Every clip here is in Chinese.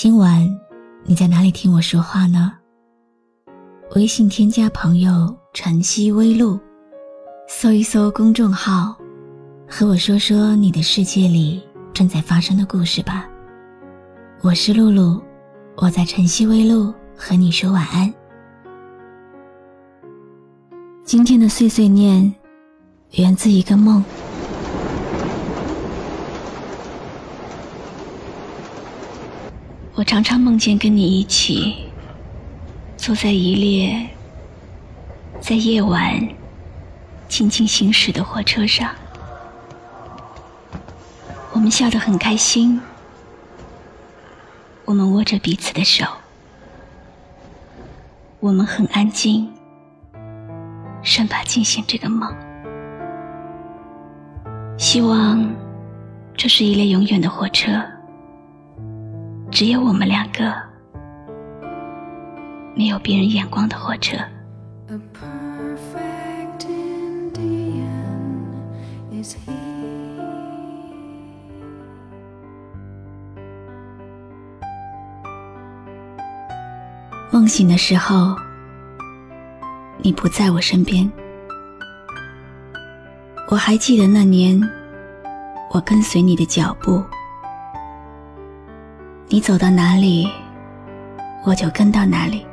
今晚你在哪里听我说话呢？微信添加朋友“晨曦微露”，搜一搜公众号，和我说说你的世界里正在发生的故事吧。我是露露，我在晨曦微露和你说晚安。今天的碎碎念源自一个梦。常常梦见跟你一起坐在一列在夜晚静静行驶的火车上，我们笑得很开心，我们握着彼此的手，我们很安静，生怕惊醒这个梦。希望这是一列永远的火车。只有我们两个，没有别人眼光的火车。梦醒的时候，你不在我身边。我还记得那年，我跟随你的脚步。你走到哪里，我就跟到哪里。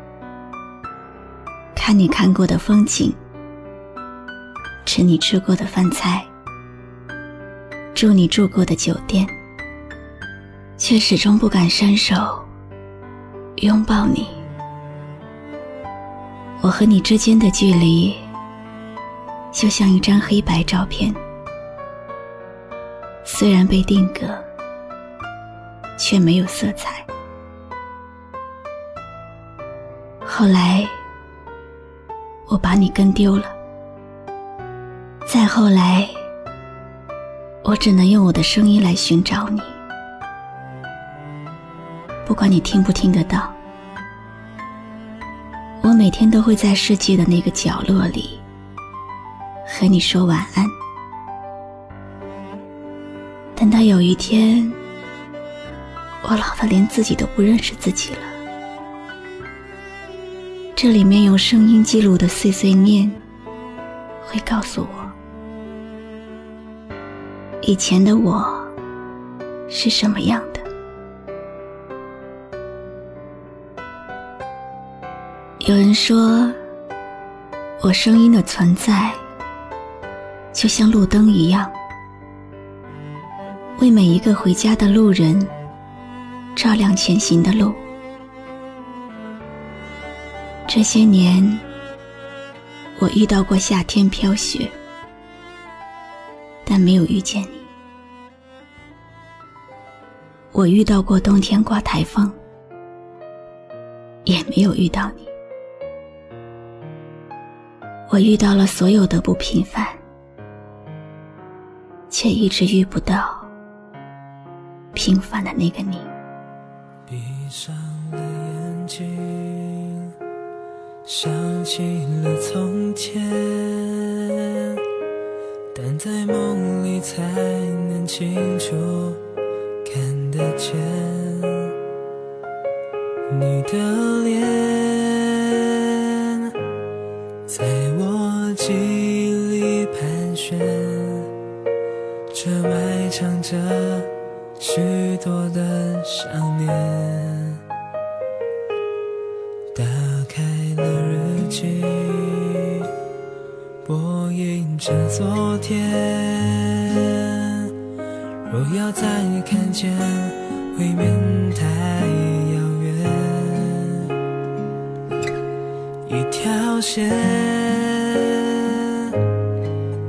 看你看过的风景，吃你吃过的饭菜，住你住过的酒店，却始终不敢伸手拥抱你。我和你之间的距离，就像一张黑白照片，虽然被定格。却没有色彩。后来，我把你跟丢了。再后来，我只能用我的声音来寻找你。不管你听不听得到，我每天都会在世界的那个角落里和你说晚安。等到有一天。我老的连自己都不认识自己了。这里面用声音记录的碎碎念，会告诉我，以前的我是什么样的。有人说，我声音的存在，就像路灯一样，为每一个回家的路人。照亮前行的路。这些年，我遇到过夏天飘雪，但没有遇见你；我遇到过冬天刮台风，也没有遇到你；我遇到了所有的不平凡，却一直遇不到平凡的那个你。闭上了眼睛，想起了从前，但在梦里才能清楚看得见。你的脸，记，播映着昨天。若要再看见，未免太遥远。一条线，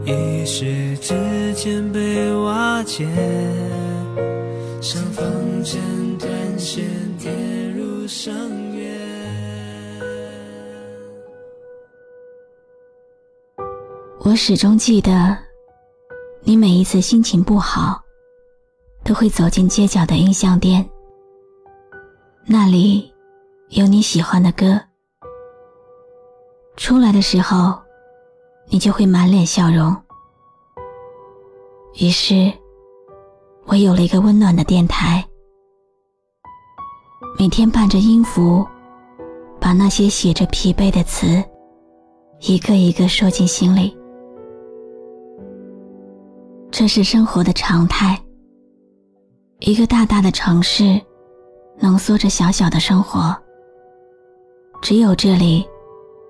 一时之间被瓦解。像风筝断线。跌入深渊始终记得，你每一次心情不好，都会走进街角的音像店，那里有你喜欢的歌。出来的时候，你就会满脸笑容。于是，我有了一个温暖的电台，每天伴着音符，把那些写着疲惫的词，一个一个说进心里。这是生活的常态。一个大大的城市，浓缩着小小的生活。只有这里，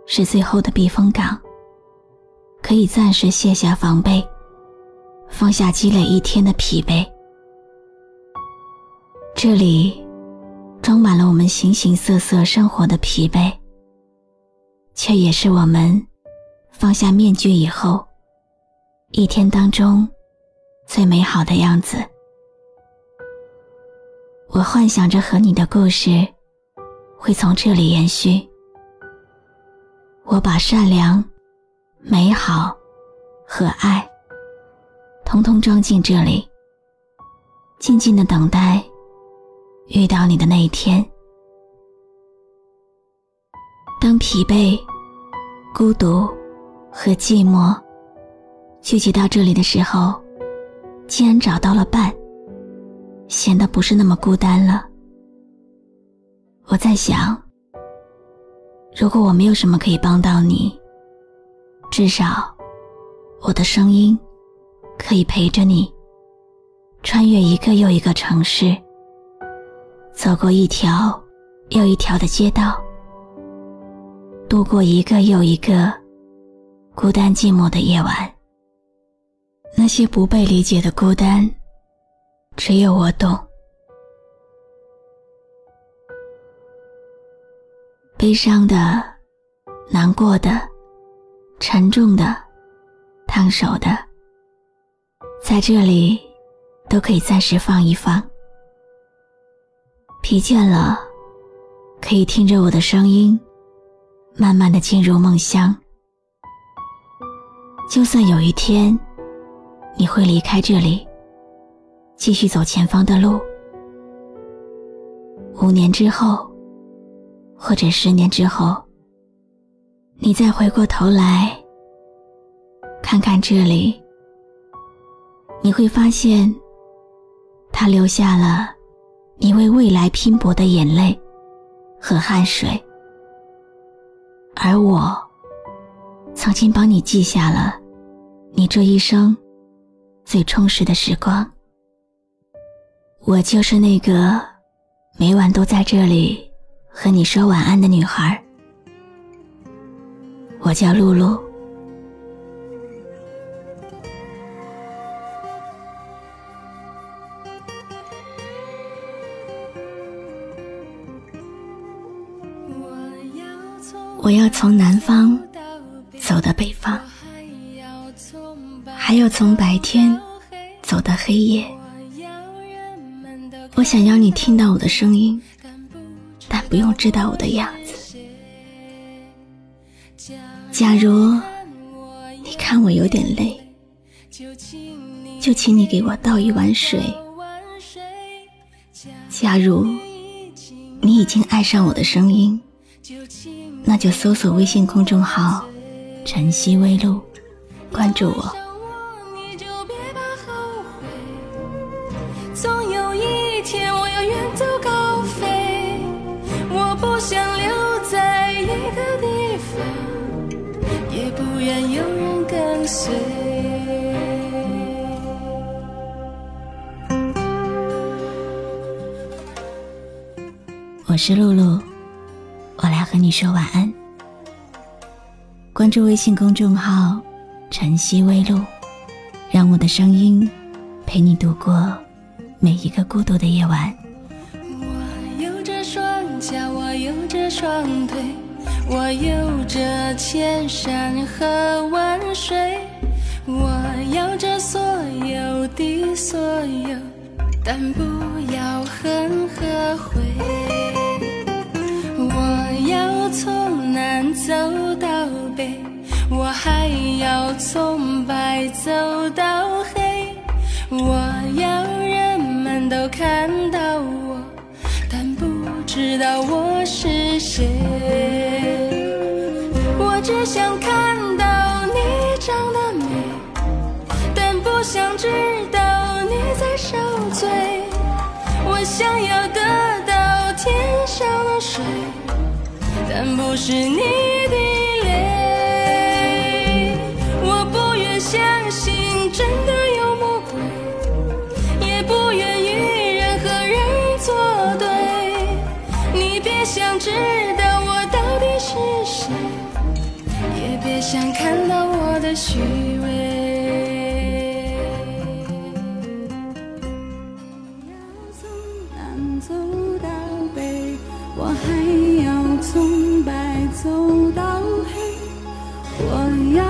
是最后的避风港，可以暂时卸下防备，放下积累一天的疲惫。这里，装满了我们形形色色生活的疲惫，却也是我们放下面具以后，一天当中。最美好的样子，我幻想着和你的故事会从这里延续。我把善良、美好和爱，通通装进这里，静静的等待遇到你的那一天。当疲惫、孤独和寂寞聚集到这里的时候。既然找到了伴，显得不是那么孤单了。我在想，如果我没有什么可以帮到你，至少我的声音可以陪着你，穿越一个又一个城市，走过一条又一条的街道，度过一个又一个孤单寂寞的夜晚。那些不被理解的孤单，只有我懂。悲伤的、难过的、沉重的、烫手的，在这里都可以暂时放一放。疲倦了，可以听着我的声音，慢慢的进入梦乡。就算有一天。你会离开这里，继续走前方的路。五年之后，或者十年之后，你再回过头来看看这里，你会发现，他留下了你为未来拼搏的眼泪和汗水，而我曾经帮你记下了你这一生。最充实的时光，我就是那个每晚都在这里和你说晚安的女孩。我叫露露。我要从南方走到北方。还有从白天走到黑夜，我想要你听到我的声音，但不用知道我的样子。假如你看我有点累，就请你给我倒一碗水。假如你已经爱上我的声音，那就搜索微信公众号“晨曦微露”，关注我。总有一天我要远走高飞我不想留在一个地方也不愿有人跟随。我是露露我来和你说晚安。关注微信公众号晨曦微露让我的声音陪你度过每一个孤独的夜晚。我有着双脚，我有着双腿，我有着千山和万水，我要这所有的所有，但不要恨和悔。我要从南走到北，我还要从白走到看到我，但不知道我是谁。我只想看到你长得美，但不想知道你在受罪。我想要得到天上的水，但不是你的泪。我不愿相信真的想看到我的虚伪。要从南走到北，我还要从白走到黑。我要